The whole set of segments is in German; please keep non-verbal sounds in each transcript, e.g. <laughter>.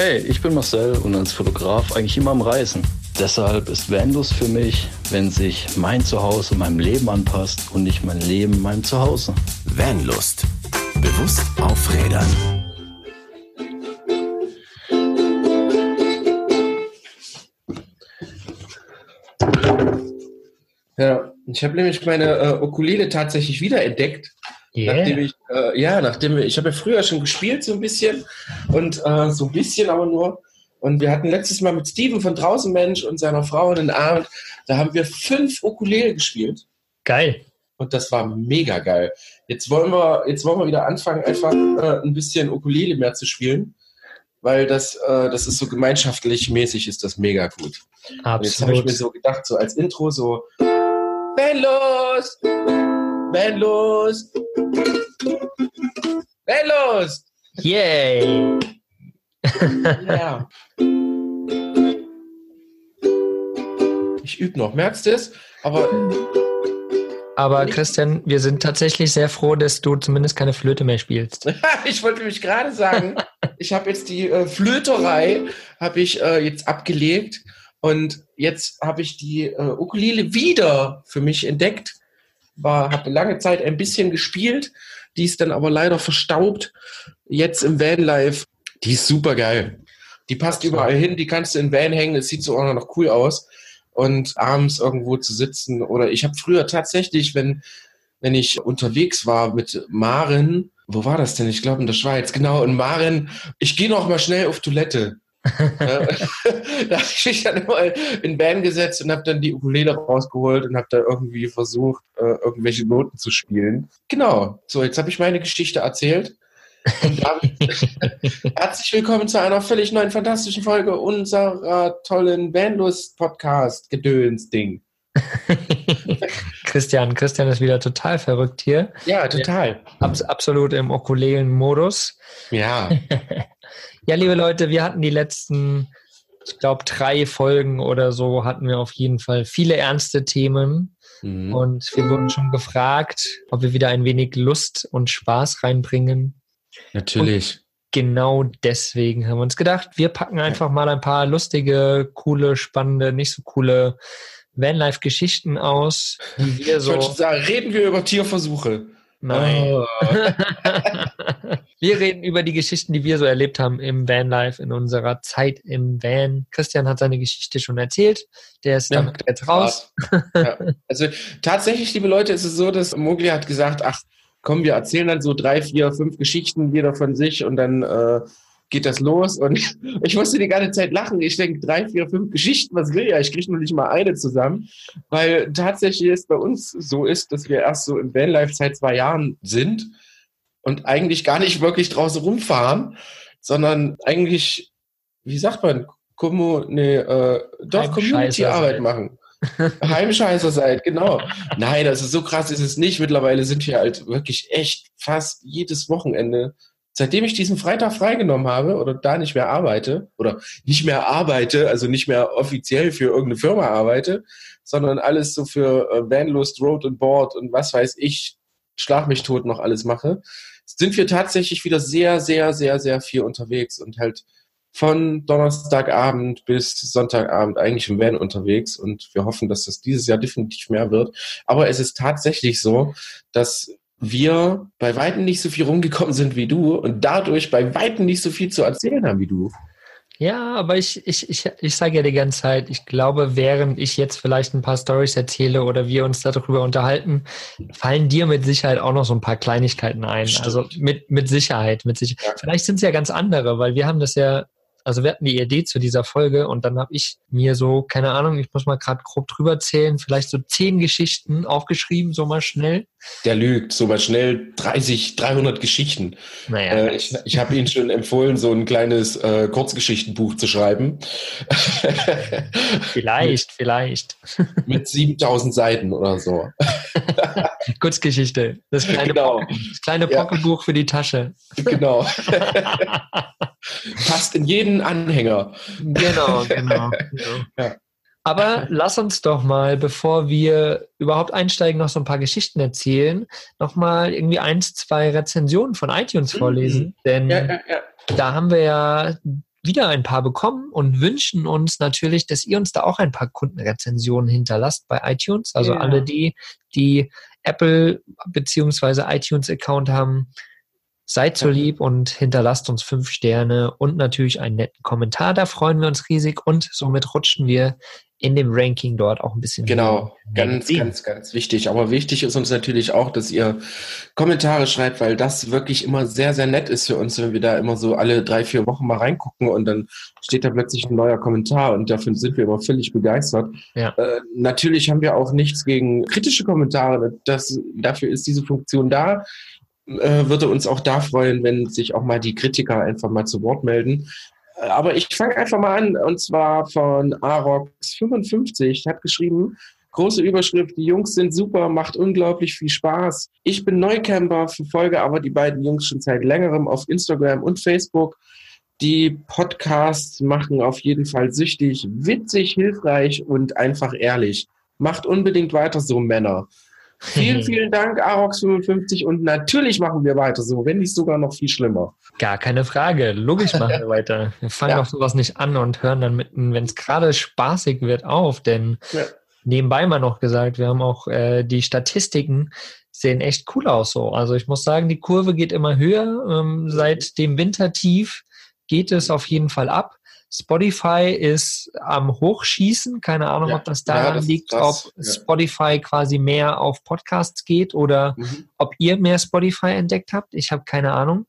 Hey, ich bin Marcel und als Fotograf eigentlich immer am Reisen. Deshalb ist Vanlust für mich, wenn sich mein Zuhause meinem Leben anpasst und nicht mein Leben meinem Zuhause. Vanlust. Bewusst aufrädern. Ja, ich habe nämlich meine äh, Ukulele tatsächlich wiederentdeckt. Yeah. Nachdem ich, äh, ja, nachdem wir, ich habe ja früher schon gespielt so ein bisschen und äh, so ein bisschen aber nur. Und wir hatten letztes Mal mit Steven von Draußen Mensch und seiner Frau einen Abend, da haben wir fünf Ukulele gespielt Geil. und das war mega geil. Jetzt wollen wir, jetzt wollen wir wieder anfangen, einfach äh, ein bisschen Ukulele mehr zu spielen, weil das, äh, das ist so gemeinschaftlich mäßig, ist das mega gut. Und jetzt habe ich Absolut. mir so gedacht, so als Intro so, wenn los, wenn los, wenn los. Yay. Ja. Ich übe noch, merkst du es? Aber Aber Christian, wir sind tatsächlich sehr froh, dass du zumindest keine Flöte mehr spielst. <laughs> ich wollte mich gerade sagen, ich habe jetzt die äh, Flöterei habe ich äh, jetzt abgelegt und jetzt habe ich die äh, Ukulele wieder für mich entdeckt. War habe lange Zeit ein bisschen gespielt, die ist dann aber leider verstaubt. Jetzt im Vanlife, die ist super geil. Die passt überall hin, die kannst du in Van hängen, es sieht so auch noch cool aus und abends irgendwo zu sitzen oder ich habe früher tatsächlich, wenn wenn ich unterwegs war mit Maren, wo war das denn? Ich glaube in der Schweiz, genau. Und Maren, ich gehe noch mal schnell auf Toilette. <laughs> <laughs> Da habe ich mich dann immer in Van gesetzt und habe dann die Ukulele rausgeholt und habe da irgendwie versucht, äh, irgendwelche Noten zu spielen. Genau. So, jetzt habe ich meine Geschichte erzählt. Und damit <laughs> herzlich willkommen zu einer völlig neuen, fantastischen Folge unserer tollen Vanlust-Podcast-Gedöns-Ding. Christian, Christian ist wieder total verrückt hier. Ja, total. Abs absolut im Ukulelen-Modus. Ja. Ja, liebe Leute, wir hatten die letzten, ich glaube, drei Folgen oder so, hatten wir auf jeden Fall viele ernste Themen. Mhm. Und wir wurden schon gefragt, ob wir wieder ein wenig Lust und Spaß reinbringen. Natürlich. Genau deswegen haben wir uns gedacht, wir packen einfach mal ein paar lustige, coole, spannende, nicht so coole Vanlife-Geschichten aus, die wir Ich so. schon sagen, reden wir über Tierversuche. Nein. Oh. <laughs> wir reden über die Geschichten, die wir so erlebt haben im Vanlife, in unserer Zeit im Van. Christian hat seine Geschichte schon erzählt. Der ist Ja, damit jetzt raus. ja. <laughs> Also tatsächlich, liebe Leute, ist es so, dass Mogli hat gesagt, ach komm, wir erzählen dann so drei, vier, fünf Geschichten, jeder von sich und dann äh, geht das los. Und <laughs> ich musste die ganze Zeit lachen. Ich denke, drei, vier, fünf Geschichten, was will er? Ich kriege nur nicht mal eine zusammen. Weil tatsächlich es bei uns so ist, dass wir erst so im Vanlife seit zwei Jahren sind und eigentlich gar nicht wirklich draußen rumfahren, sondern eigentlich, wie sagt man, Commu nee, äh, doch Community-Arbeit machen. <laughs> Heimscheißer seid, genau. Nein, also so krass ist es nicht. Mittlerweile sind wir halt wirklich echt fast jedes Wochenende. Seitdem ich diesen Freitag freigenommen habe oder da nicht mehr arbeite oder nicht mehr arbeite, also nicht mehr offiziell für irgendeine Firma arbeite, sondern alles so für äh, Vanlust, Road and Board und was weiß ich, Schlag mich tot noch alles mache, sind wir tatsächlich wieder sehr, sehr, sehr, sehr viel unterwegs und halt von Donnerstagabend bis Sonntagabend eigentlich im Van unterwegs und wir hoffen, dass das dieses Jahr definitiv mehr wird. Aber es ist tatsächlich so, dass wir bei Weitem nicht so viel rumgekommen sind wie du und dadurch bei Weitem nicht so viel zu erzählen haben wie du. Ja, aber ich, ich, ich, ich sage ja die ganze Zeit, ich glaube, während ich jetzt vielleicht ein paar Stories erzähle oder wir uns darüber unterhalten, fallen dir mit Sicherheit auch noch so ein paar Kleinigkeiten ein. Stimmt. Also mit, mit Sicherheit, mit Sicherheit. Ja. Vielleicht sind es ja ganz andere, weil wir haben das ja, also wir hatten die Idee zu dieser Folge und dann habe ich mir so, keine Ahnung, ich muss mal gerade grob drüber zählen, vielleicht so zehn Geschichten aufgeschrieben, so mal schnell. Der lügt so mal schnell 30, 300 Geschichten. Naja, Äh, ich ich habe Ihnen schon empfohlen, so ein kleines äh, Kurzgeschichtenbuch zu schreiben. vielleicht, vielleicht. <laughs> Mit 7000 Seiten oder so. <laughs> Kurzgeschichte. Das kleine, Genau. Das kleine Ja. Pocketbuch für die Tasche. Genau. <laughs> Passt in jeden Anhänger. Genau, <laughs> genau. genau. Ja. Aber lass uns doch mal, bevor wir überhaupt einsteigen, noch so ein paar Geschichten erzählen, nochmal irgendwie eins, zwei Rezensionen von iTunes Mhm. vorlesen. Denn Ja, ja, ja. da haben wir ja wieder ein paar bekommen und wünschen uns natürlich, dass ihr uns da auch ein paar Kundenrezensionen hinterlasst bei iTunes. Also Ja. alle die, die Apple beziehungsweise iTunes Account haben, seid so lieb und hinterlasst uns fünf Sterne und natürlich einen netten Kommentar. Da freuen wir uns riesig und somit rutschen wir in dem Ranking dort auch ein bisschen. Genau, ganz, Ja. ganz, ganz wichtig. Aber wichtig ist uns natürlich auch, dass ihr Kommentare schreibt, weil das wirklich immer sehr, sehr nett ist für uns, wenn wir da immer so alle drei, vier Wochen mal reingucken und dann steht da plötzlich ein neuer Kommentar und dafür sind wir immer völlig begeistert. Ja. Äh, natürlich haben wir auch nichts gegen kritische Kommentare. Das, dafür ist diese Funktion da. Äh, würde uns auch da freuen, wenn sich auch mal die Kritiker einfach mal zu Wort melden. Äh, Aber ich fange einfach mal an, und zwar von Arox55, hat geschrieben, große Überschrift, die Jungs sind super, macht unglaublich viel Spaß. Ich bin Neucamper, verfolge aber die beiden Jungs schon seit längerem auf Instagram und Facebook. Die Podcasts machen auf jeden Fall süchtig, witzig, hilfreich und einfach ehrlich. Macht unbedingt weiter so, Männer. Vielen, vielen Dank, Arox55. Und natürlich machen wir weiter so, wenn nicht sogar noch viel schlimmer. Gar keine Frage. Logisch machen wir weiter. Wir fangen Ja. doch sowas nicht an und hören dann mitten, wenn es gerade spaßig wird, auf. Denn Ja. nebenbei mal noch gesagt, wir haben auch äh, die Statistiken sehen echt cool aus so. Also ich muss sagen, die Kurve geht immer höher. Ähm, seit dem Wintertief geht es auf jeden Fall ab. Spotify ist am Hochschießen. Keine Ahnung, Ja. ob das Ja, daran das ist liegt, krass. ob Ja. Spotify quasi mehr auf Podcasts geht oder Mhm. ob ihr mehr Spotify entdeckt habt. Ich habe keine Ahnung.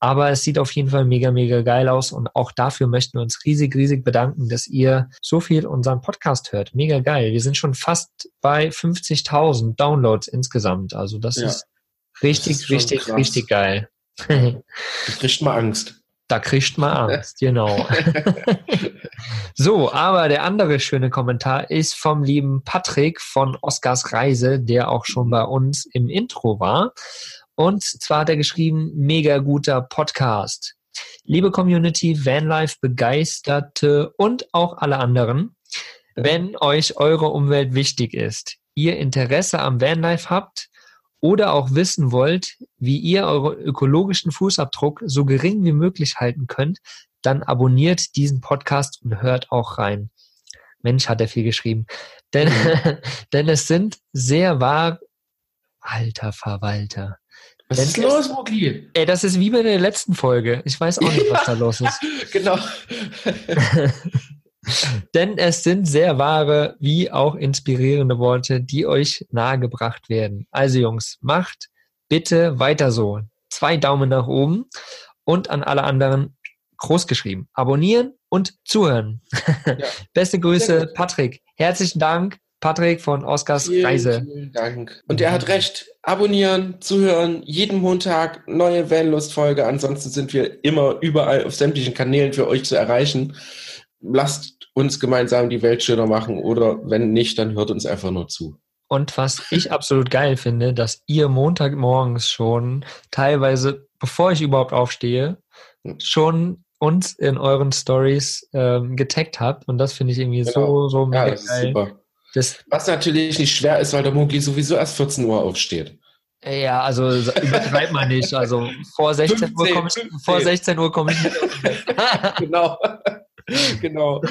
Aber es sieht auf jeden Fall mega, mega geil aus. Und auch dafür möchten wir uns riesig, riesig bedanken, dass ihr so viel unseren Podcast hört. Mega geil. Wir sind schon fast bei 50.000 Downloads insgesamt. Also das Ja. ist richtig, Das ist richtig, krass. richtig geil. <laughs> Du kriegst mal Angst. Da kriegt man Angst, <laughs> genau. <laughs> so, aber der andere schöne Kommentar ist vom lieben Patrick von Oscars Reise, der auch schon bei uns im Intro war. Und zwar hat er geschrieben, mega guter Podcast. Liebe Community, Vanlife Begeisterte und auch alle anderen, wenn euch eure Umwelt wichtig ist, ihr Interesse am Vanlife habt oder auch wissen wollt, wie ihr euren ökologischen Fußabdruck so gering wie möglich halten könnt, dann abonniert diesen Podcast und hört auch rein. Mensch, hat er viel geschrieben. Denn, <laughs> denn es sind sehr wahr, alter Verwalter. Was Denn ist los, Mogli? Ey, das ist wie bei der letzten Folge. Ich weiß auch nicht, was <laughs> da los ist. Genau. <laughs> <laughs> Denn es sind sehr wahre wie auch inspirierende Worte, die euch nahegebracht werden. Also Jungs, macht bitte weiter so. Zwei Daumen nach oben und an alle anderen groß geschrieben. Abonnieren und zuhören. <laughs> Beste Sehr Grüße. Patrick. Herzlichen Dank, Patrick von Oscars Vielen, Reise. vielen Dank. Und er hat recht. Abonnieren, zuhören, jeden Montag neue Vanlust-Folge. Ansonsten sind wir immer überall auf sämtlichen Kanälen für euch zu erreichen. Lasst uns gemeinsam die Welt schöner machen oder wenn nicht, dann hört uns einfach nur zu. Und was ich absolut geil finde, dass ihr Montagmorgens schon teilweise, bevor ich überhaupt aufstehe, schon uns in euren Stories ähm, getaggt habt. Und das finde ich irgendwie Genau. so, so Ja, mega das ist geil. super. Das, Was natürlich nicht schwer ist, weil der Mogli sowieso erst 14 Uhr aufsteht. ja, also übertreibt man nicht. Also vor 16 Uhr 15, komme ich, 15. vor 16 Uhr komme ich nicht. <laughs> genau. <laughs> <laughs> genau.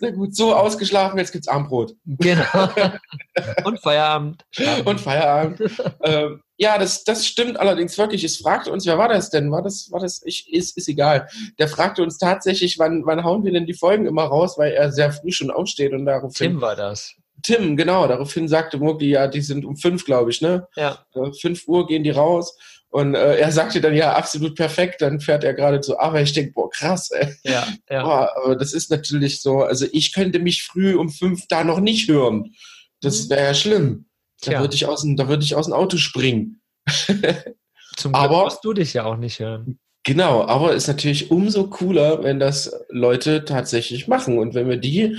Sehr gut. So ausgeschlafen, jetzt gibt's Armbrot. genau. <laughs> Und Feierabend. Und Feierabend. ähm, ja, das, das stimmt allerdings wirklich. Es fragte uns, wer war das denn? War das, war das, ich, ist, ist egal. Der fragte uns tatsächlich, wann, wann hauen wir denn die Folgen immer raus, weil er sehr früh schon aufsteht und daraufhin. Tim war das. Tim, genau, daraufhin sagte Mogli, ja, die sind um fünf, glaube ich, ne? Ja. Äh, fünf Uhr gehen die raus. Und äh, er sagte dann, ja, absolut perfekt, dann fährt er gerade zur Arbeit. Ich denke, boah, krass, ey. Ja, ja. Boah, aber das ist natürlich so, also ich könnte mich früh um fünf da noch nicht hören. Das Mhm. wäre ja schlimm. Da würde ich, aus dem- da würde ich aus dem Auto springen. <laughs> Zum Glück aber- musst du dich ja auch nicht hören. Genau, aber ist natürlich umso cooler, wenn das Leute tatsächlich machen und wenn wir die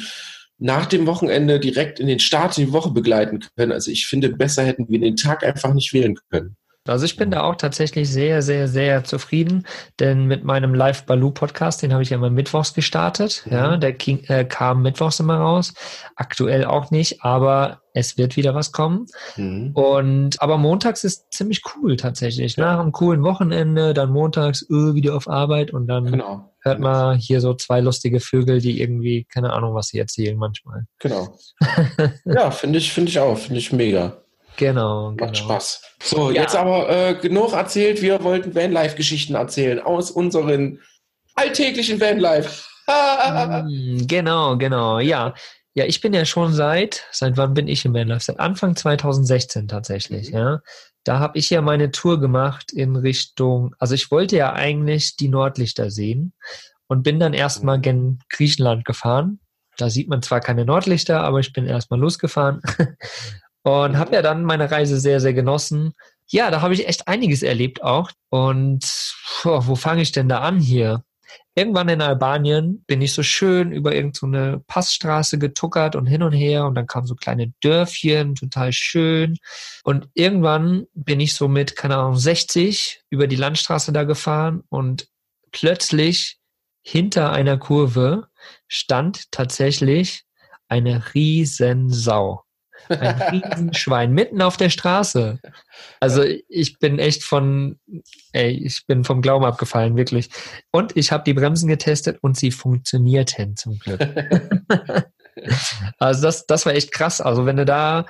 nach dem Wochenende direkt in den Start in die Woche begleiten können. Also ich finde, besser hätten wir den Tag einfach nicht wählen können. Also ich bin da auch tatsächlich sehr, sehr, sehr zufrieden, denn mit meinem Live Baloo Podcast, den habe ich ja immer mittwochs gestartet. Ja, Mhm. der King, äh, kam mittwochs immer raus. Aktuell auch nicht, aber es wird wieder was kommen. Mhm. Und aber montags ist ziemlich cool tatsächlich. Ja. Nach einem coolen Wochenende, dann montags äh, wieder auf Arbeit und dann Genau. hört mal hier so zwei lustige Vögel, die irgendwie, keine Ahnung, was sie erzählen manchmal. Genau. <laughs> ja, finde ich, finde ich auch, finde ich mega. Genau, Macht genau. Spaß. So, Ja. jetzt aber äh, genug erzählt. Wir wollten Vanlife-Geschichten erzählen aus unseren alltäglichen Vanlife. Mm, Genau, genau, ja. Ja, ich bin ja schon seit, seit wann bin ich im Vanlife? Seit Anfang 2016 tatsächlich, Mhm. ja. Da habe ich ja meine Tour gemacht in Richtung, also ich wollte ja eigentlich die Nordlichter sehen und bin dann erstmal Mhm. gen Griechenland gefahren. Da sieht man zwar keine Nordlichter, aber ich bin erstmal losgefahren <laughs> und habe ja dann meine Reise sehr, sehr genossen. Ja, da habe ich echt einiges erlebt auch. Und puh, wo fange ich denn da an hier? Irgendwann in Albanien bin ich so schön über irgendeine so Passstraße getuckert und hin und her und dann kamen so kleine Dörfchen, total schön. Und irgendwann bin ich so mit, keine Ahnung, 60 über die Landstraße da gefahren und plötzlich hinter einer Kurve stand tatsächlich eine Riesensau. Ein <laughs> Riesenschwein mitten auf der Straße. Also ich bin echt von, ey, ich bin vom Glauben abgefallen, wirklich. Und ich habe die Bremsen getestet und sie funktionierten zum Glück. <laughs> also das, das war echt krass. Also wenn du da,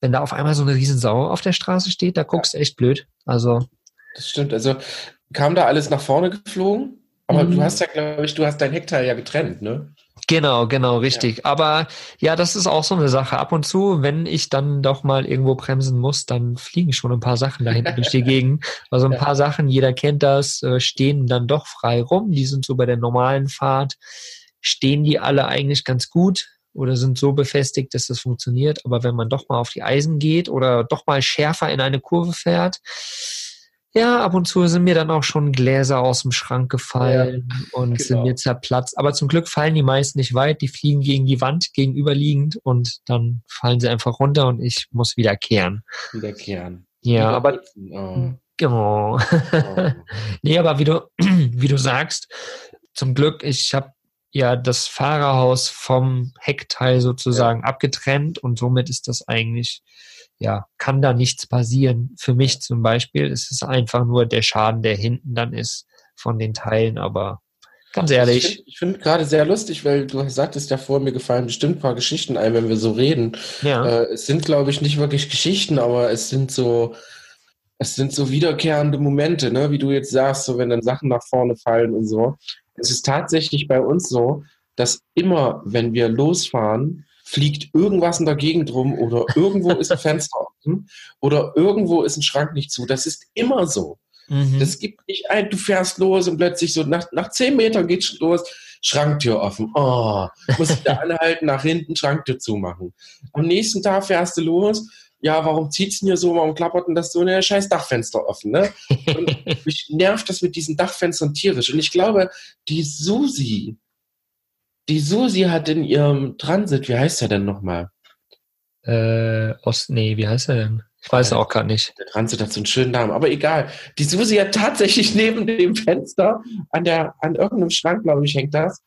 wenn da auf einmal so eine Riesensau auf der Straße steht, da guckst du echt blöd. Also Das stimmt. Also kam da alles nach vorne geflogen? Aber Mhm. du hast ja, glaube ich, du hast dein Heckteil ja getrennt, ne? Genau, genau, richtig. Aber ja, das ist auch so eine Sache. Ab und zu, wenn ich dann doch mal irgendwo bremsen muss, dann fliegen schon ein paar Sachen da hinten durch die <laughs> Gegend. Also ein Ja. paar Sachen, jeder kennt das, äh, stehen dann doch frei rum. Die sind so bei der normalen Fahrt, stehen die alle eigentlich ganz gut oder sind so befestigt, dass das funktioniert. Aber wenn man doch mal auf die Eisen geht oder doch mal schärfer in eine Kurve fährt, ja, ab und zu sind mir dann auch schon Gläser aus dem Schrank gefallen und sind genau. mir zerplatzt. Aber zum Glück fallen die meist nicht weit. Die fliegen gegen die Wand gegenüberliegend und dann fallen sie einfach runter und ich muss wieder kehren. Wiederkehren. Ja, aber Wiederputzen. oh. Oh. Oh. <laughs> nee, aber wie du, <clears throat> wie du sagst, zum Glück, ich habe ja das Fahrerhaus vom Heckteil sozusagen abgetrennt und somit ist das eigentlich, ja, kann da nichts passieren. Für mich zum Beispiel ist es einfach nur der Schaden, der hinten dann ist von den Teilen, aber ganz Ich ehrlich, finde ich find gerade sehr lustig, weil du sagtest ja vor, mir gefallen bestimmt ein paar Geschichten ein, wenn wir so reden. ja, Äh, es sind, glaube ich, nicht wirklich Geschichten, aber es sind so, es sind so wiederkehrende Momente, ne? wie du jetzt sagst, so wenn dann Sachen nach vorne fallen und so. Es ist tatsächlich bei uns so, dass immer, wenn wir losfahren, fliegt irgendwas in der Gegend rum oder irgendwo ist ein <laughs> Fenster offen oder irgendwo ist ein Schrank nicht zu. Das ist immer so. mhm. Das gibt nicht ein, du fährst los und plötzlich so nach, nach zehn Metern geht's los, Schranktür offen. Oh, muss wieder <laughs> anhalten, nach hinten Schranktür zumachen. Am nächsten Tag fährst du los. Ja, warum zieht's denn hier so? Warum klappert denn das so? Ne, scheiß Dachfenster offen, ne? Und <laughs> mich nervt das mit diesen Dachfenstern tierisch. Und ich glaube, die Susi, die Susi hat in ihrem Transit, wie heißt der denn nochmal? äh, Ost, nee, wie heißt er denn? Ich weiß auch gerade nicht. Der Transit hat so einen schönen Namen, aber egal. Die Susi hat tatsächlich <laughs> neben dem Fenster, an, der, an irgendeinem Schrank, glaube ich, hängt das,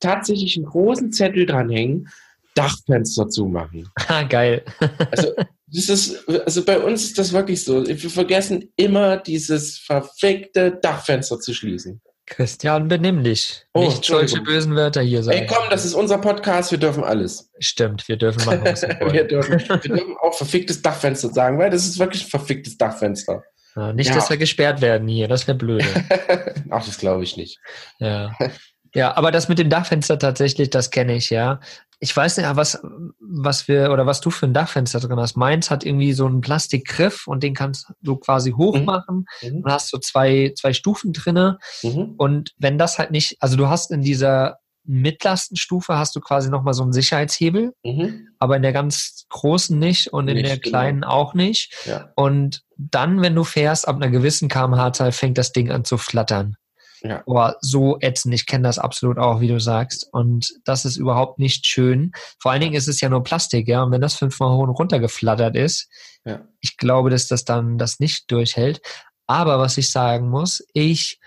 tatsächlich einen großen Zettel dranhängen, Dachfenster zumachen. <laughs> Ah, geil. Also, das ist, also bei uns ist das wirklich so. Wir vergessen immer, dieses verfickte Dachfenster zu schließen. Christian, benimm dich. Oh, nicht solche bösen Wörter hier sagen. Ey, komm, das ist unser Podcast, wir dürfen alles. Stimmt, wir dürfen machen, <laughs> was wir dürfen, wir dürfen auch verficktes Dachfenster sagen, weil das ist wirklich ein verficktes Dachfenster. Ja, nicht, Ja. dass wir gesperrt werden hier, das wäre blöde. <laughs> Ach, das glaube ich nicht. Ja. <laughs> ja, aber das mit dem Dachfenster tatsächlich, das kenne ich, ja. Ich weiß nicht, was, was wir oder was du für ein Dachfenster drin hast. Meins hat irgendwie so einen Plastikgriff und den kannst du quasi Mhm. machen Mhm. und hast so zwei, zwei Stufen drinne. Mhm. Und wenn das halt nicht, also du hast in dieser Mitlastenstufe hast du quasi nochmal so einen Sicherheitshebel, Mhm. aber in der ganz großen nicht und in Nicht, der genau. kleinen auch nicht. Ja. Und dann, wenn du fährst, ab einer gewissen kmh-Zahl fängt das Ding an zu flattern. Ja. Boah, so ätzend. Ich kenne das absolut auch, wie du sagst. Und das ist überhaupt nicht schön. Vor allen Dingen ist es ja nur Plastik, ja. Und wenn das fünfmal hoch und runter geflattert ist, Ja. ich glaube, dass das dann das nicht durchhält. Aber was ich sagen muss, ich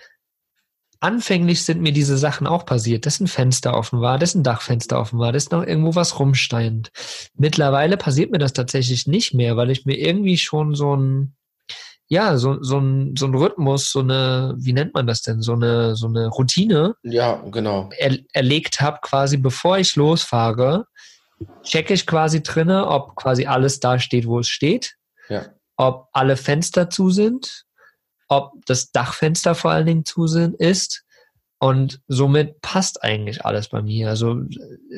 anfänglich sind mir diese Sachen auch passiert, dass ein Fenster offen war, dass ein Dachfenster offen war, dass noch irgendwo was rumsteint. Mittlerweile passiert mir das tatsächlich nicht mehr, weil ich mir irgendwie schon so ein, ja, so, so, ein, so ein Rhythmus, so eine, wie nennt man das denn, so eine, so eine Routine Ja, genau. er, erlegt habe, quasi bevor ich losfahre, checke ich quasi drinne, ob quasi alles da steht, wo es steht, Ja. ob alle Fenster zu sind, ob das Dachfenster vor allen Dingen zu sind, ist. Und somit passt eigentlich alles bei mir. Also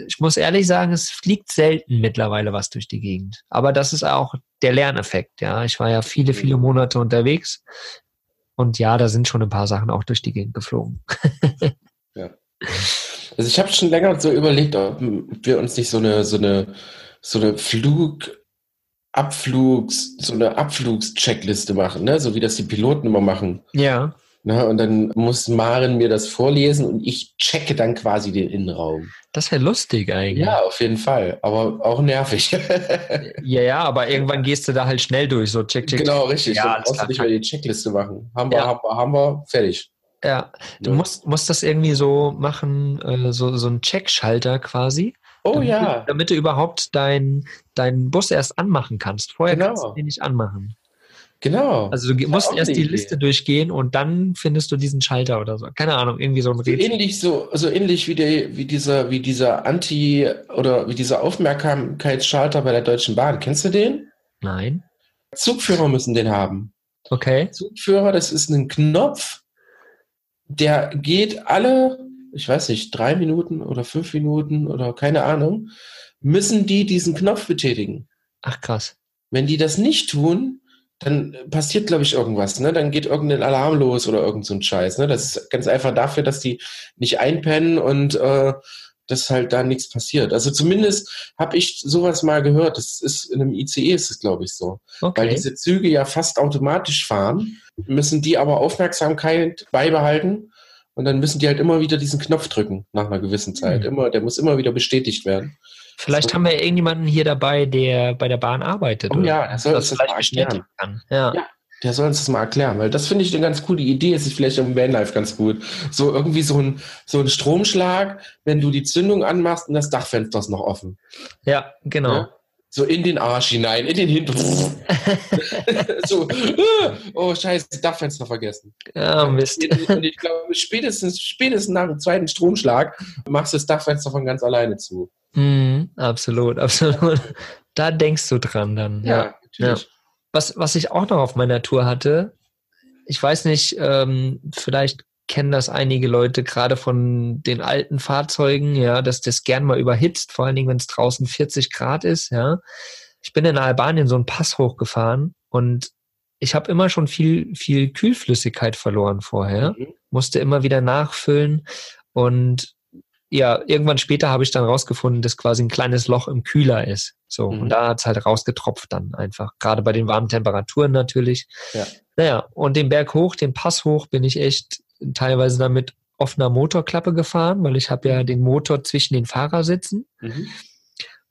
ich muss ehrlich sagen, es fliegt selten mittlerweile was durch die Gegend. Aber das ist auch der Lerneffekt. Ja, ich war ja viele, viele Monate unterwegs. Und ja, da sind schon ein paar Sachen auch durch die Gegend geflogen. <laughs> Also ich habe schon länger so überlegt, ob wir uns nicht so eine, so eine, so eine Flug, Abflugs, so eine Abflugscheckliste machen, ne? So wie das die Piloten immer machen. Ja. Ne? Und dann muss Maren mir das vorlesen und ich checke dann quasi den Innenraum. Das wäre lustig eigentlich. Ja, auf jeden Fall. Aber auch nervig. <laughs> Ja, ja, aber irgendwann gehst du da halt schnell durch, so check, check. genau, richtig. Ja, dann brauchst du nicht mehr die Checkliste machen. Haben wir, Ja. haben wir, haben wir, fertig. Ja, du Ja. musst, musst das irgendwie so machen, äh, so, so ein Checkschalter quasi. Oh damit ja. Du, damit du überhaupt deinen deinen Bus erst anmachen kannst. Vorher Genau. kannst du den nicht anmachen. Genau. Also du musst erst die Idee. Liste durchgehen und dann findest du diesen Schalter oder so. Keine Ahnung, irgendwie so ein Rätsel. ähnlich, so, so ähnlich wie, der, wie dieser, wie dieser Anti- oder wie dieser Aufmerksamkeitsschalter bei der Deutschen Bahn. Kennst du den? Nein. Zugführer müssen den haben. Okay. Zugführer, das ist ein Knopf, der geht alle, ich weiß nicht, drei Minuten oder fünf Minuten oder keine Ahnung, müssen die diesen Knopf betätigen. Ach krass. Wenn die das nicht tun, dann passiert, glaube ich, irgendwas. Ne? Dann geht irgendein Alarm los oder irgend so ein Scheiß. Ne? Das ist ganz einfach dafür, dass die nicht einpennen und äh, dass halt da nichts passiert. Also zumindest habe ich sowas mal gehört. Das ist in einem ICE ist es, glaube ich, so. Weil Okay. diese Züge ja fast automatisch fahren, müssen die aber Aufmerksamkeit beibehalten und dann müssen die halt immer wieder diesen Knopf drücken nach einer gewissen Zeit. Hm. Immer, der muss immer wieder bestätigt werden. Vielleicht so- haben wir ja irgendjemanden hier dabei, der bei der Bahn arbeitet. Oh oder ja, der soll das uns das vielleicht mal bestätigen kann. Ja. Ja. Der soll uns das mal erklären, weil das finde ich eine ganz coole Idee. Es ist vielleicht im Vanlife ganz gut. So irgendwie so ein, so ein Stromschlag, wenn du die Zündung anmachst und das Dachfenster ist noch offen. ja, genau. Ja? So in den Arsch hinein, in den Hintern. <laughs> so, oh scheiße, Dachfenster vergessen. Ja, Mist. Und ich glaube, spätestens, spätestens nach dem zweiten Stromschlag machst du das Dachfenster von ganz alleine zu. Mhm, absolut, absolut. Da denkst du dran dann. Ja. natürlich. Was, was ich auch noch auf meiner Tour hatte, ich weiß nicht, ähm, vielleicht kennen das einige Leute gerade von den alten Fahrzeugen, ja, dass das gern mal überhitzt, vor allen Dingen, wenn es draußen 40 Grad ist, ja. Ich bin in Albanien so einen Pass hochgefahren und ich habe immer schon viel, viel Kühlflüssigkeit verloren vorher Mhm. musste immer wieder nachfüllen und ja, irgendwann später habe ich dann rausgefunden, dass quasi ein kleines Loch im Kühler ist. So, Mhm. und da hat's halt rausgetropft dann einfach. Gerade bei den warmen Temperaturen natürlich. Ja. Naja, und den Berg hoch, den Pass hoch, bin ich echt teilweise dann mit offener Motorklappe gefahren, weil ich habe ja den Motor zwischen den Fahrersitzen Mhm.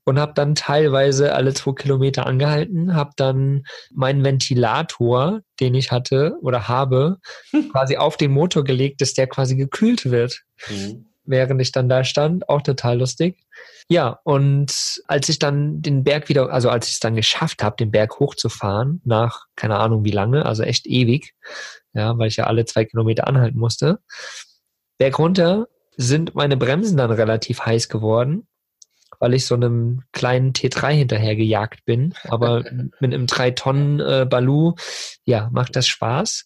und habe dann teilweise alle zwei Kilometer angehalten, habe dann meinen Ventilator, den ich hatte oder habe, <laughs> quasi auf den Motor gelegt, dass der quasi gekühlt wird, Mhm. während ich dann da stand. Auch total lustig. Ja, und als ich dann den Berg wieder, also als ich es dann geschafft habe, den Berg hochzufahren, nach keine Ahnung wie lange, also echt ewig, ja, weil ich ja alle zwei Kilometer anhalten musste, Berg runter sind meine Bremsen dann relativ heiß geworden, weil ich so einem kleinen T3 hinterher gejagt bin. Aber <laughs> mit einem 3 Tonnen äh, Balu, ja, macht das Spaß.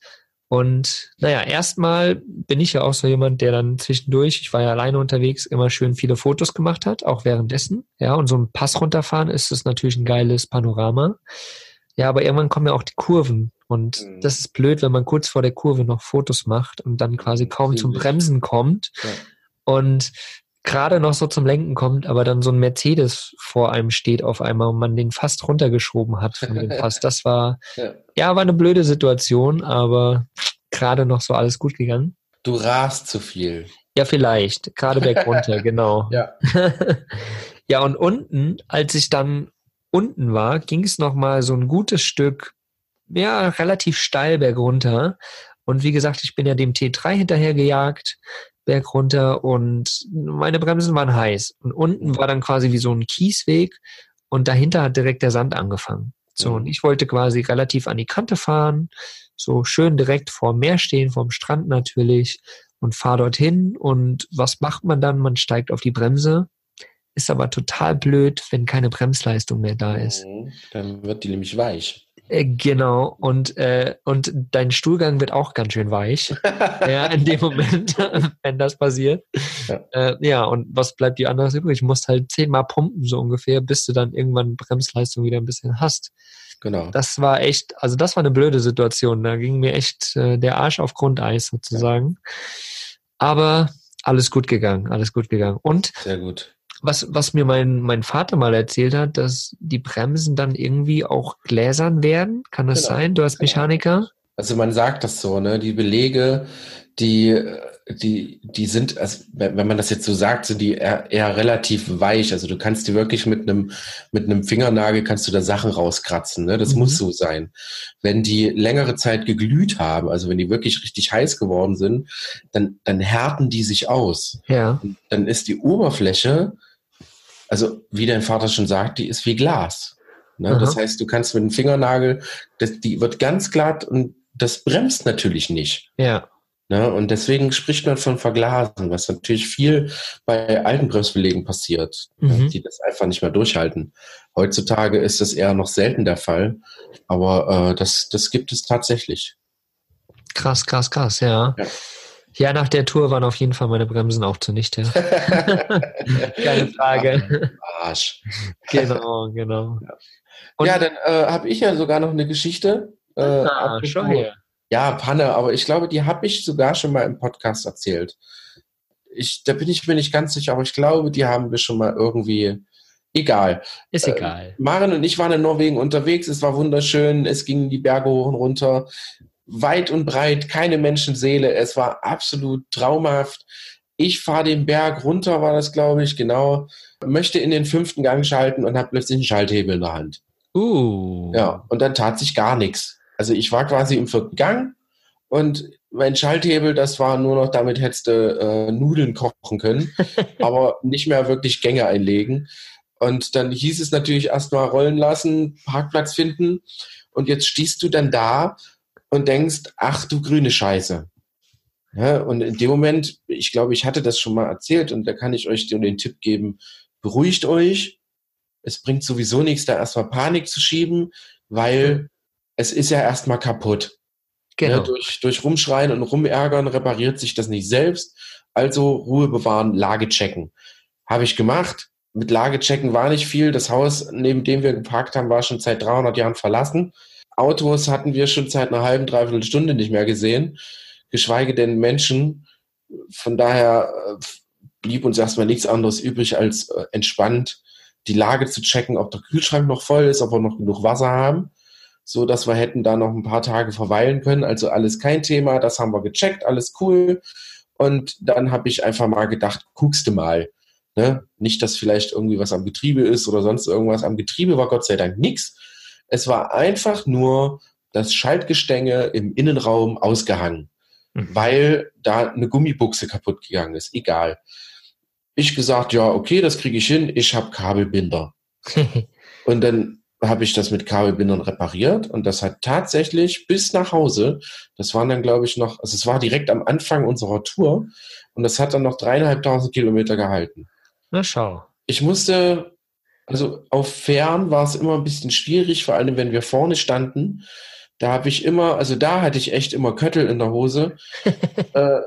Und naja, erstmal bin ich ja auch so jemand, der dann zwischendurch, ich war ja alleine unterwegs, immer schön viele Fotos gemacht hat, auch währenddessen. Ja, und so ein Pass runterfahren ist das natürlich ein geiles Panorama. Ja, aber irgendwann kommen ja auch die Kurven. Und Mhm. das ist blöd, wenn man kurz vor der Kurve noch Fotos macht und dann quasi kaum zum. Bremsen kommt Ja. und gerade noch so zum Lenken kommt, aber dann so ein Mercedes vor einem steht auf einmal und man den fast runtergeschoben hat von dem <laughs> Pass. Das war, Ja. ja, war eine blöde Situation, aber gerade noch so alles gut gegangen. Du rast zu viel. Ja, vielleicht. Gerade bergunter, <laughs> genau. Ja. <laughs> ja, und unten, als ich dann unten war, ging es noch mal so ein gutes Stück, ja, relativ steil bergunter. Und wie gesagt, ich bin ja dem T3 hinterher gejagt, berg runter und meine Bremsen waren heiß. Und unten war dann quasi wie so ein Kiesweg und dahinter hat direkt der Sand angefangen. So, Mhm. und ich wollte quasi relativ an die Kante fahren, so schön direkt vorm Meer stehen, vorm Strand natürlich und fahr dorthin. Und was macht man dann? Man steigt auf die Bremse. Ist aber total blöd, wenn keine Bremsleistung mehr da ist. Mhm. Dann wird die nämlich weich. Äh, genau, und, äh, und dein Stuhlgang wird auch ganz schön weich. <laughs> ja, in dem Moment, <laughs> wenn das passiert. Ja. Äh, ja, und was bleibt dir anderes übrig? Du musst halt zehnmal pumpen, so ungefähr, bis du dann irgendwann Bremsleistung wieder ein bisschen hast. Genau. Das war echt, also das war eine blöde Situation. Da ging mir echt äh, der Arsch auf Grundeis sozusagen. Aber alles gut gegangen, alles gut gegangen. Und Sehr gut. Was, was mir mein, mein Vater mal erzählt hat, dass die Bremsen dann irgendwie auch gläsern werden. Kann das Genau, sein? Du als genau. Mechaniker? Also man sagt das so, ne? Die Belege, die, die, die sind, also wenn wenn man das jetzt so sagt, sind die eher, eher relativ weich. Also du kannst die wirklich mit einem, mit einem Fingernagel kannst du da Sachen rauskratzen, ne? Das Mhm. muss so sein. Wenn die längere Zeit geglüht haben, also wenn die wirklich richtig heiß geworden sind, dann, dann härten die sich aus. Ja. Und dann ist die Oberfläche, also wie dein Vater schon sagt, die ist wie Glas. Ne? Das heißt, du kannst mit dem Fingernagel, das, die wird ganz glatt und das bremst natürlich nicht. Ja. Ne? Und deswegen spricht man von Verglasen, was natürlich viel bei alten Bremsbelegen passiert, Mhm. ne? die das einfach nicht mehr durchhalten. Heutzutage ist das eher noch selten der Fall, aber äh, das, das gibt es tatsächlich. Krass, krass, krass, ja. Ja. Ja, nach der Tour waren auf jeden Fall meine Bremsen auch zunichte. <laughs> Keine Frage. Arsch. genau, genau. Und- ja, dann äh, habe ich ja sogar noch eine Geschichte. Äh, Ah, schau her. Ja, Panne, aber ich glaube, die habe ich sogar schon mal im Podcast erzählt. Ich, da bin ich mir nicht ganz sicher, aber ich glaube, die haben wir schon mal irgendwie. Egal. Ist Äh, egal. Maren und ich waren in Norwegen unterwegs. Es war wunderschön. Es ging die Berge hoch und runter. Weit und breit, keine Menschenseele. Es war absolut traumhaft. Ich fahre den Berg runter, war das, glaube ich, genau. Möchte in den fünften Gang schalten und habe plötzlich einen Schalthebel in der Hand. Uh. Ja, und dann tat sich gar nichts. Also ich war quasi im vierten Gang und mein Schalthebel, das war nur noch, damit hättest du äh, Nudeln kochen können, <laughs> aber nicht mehr wirklich Gänge einlegen. Und dann hieß es natürlich erstmal rollen lassen, Parkplatz finden. Und jetzt stehst du dann da und denkst, ach du grüne Scheiße. Ja, und in dem Moment, ich glaube, ich hatte das schon mal erzählt und da kann ich euch den, den Tipp geben, beruhigt euch. Es bringt sowieso nichts, da erstmal Panik zu schieben, weil es ist ja erstmal kaputt. Genau. Ne, durch, durch Rumschreien und Rumärgern repariert sich das nicht selbst. Also Ruhe bewahren, Lage checken. Habe ich gemacht. Mit Lage checken war nicht viel. Das Haus, neben dem wir geparkt haben, war schon seit 300 Jahren verlassen. Autos hatten wir schon seit einer halben, dreiviertel Stunde nicht mehr gesehen. Geschweige denn Menschen. Von daher äh, blieb uns erstmal nichts anderes übrig, als äh, entspannt die Lage zu checken, ob der Kühlschrank noch voll ist, ob wir noch genug Wasser haben so dass wir hätten da noch ein paar Tage verweilen können. Also alles kein Thema, das haben wir gecheckt, alles cool. Und dann habe ich einfach mal gedacht, guckst du mal. Ne? Nicht, dass vielleicht irgendwie was am Getriebe ist oder sonst irgendwas. Am Getriebe war Gott sei Dank nichts. Es war einfach nur das Schaltgestänge im Innenraum ausgehangen, Mhm. weil da eine Gummibuchse kaputt gegangen ist. Egal. Ich gesagt, ja, okay, das kriege ich hin. Ich habe Kabelbinder. <laughs> Und dann habe ich das mit Kabelbindern repariert und das hat tatsächlich bis nach Hause, das waren dann glaube ich noch, also es war direkt am Anfang unserer Tour und das hat dann noch dreieinhalbtausend Kilometer gehalten. Na schau. Ich musste, also auf Fern war es immer ein bisschen schwierig, vor allem wenn wir vorne standen. Da habe ich immer, also da hatte ich echt immer Köttel in der Hose. <laughs> äh,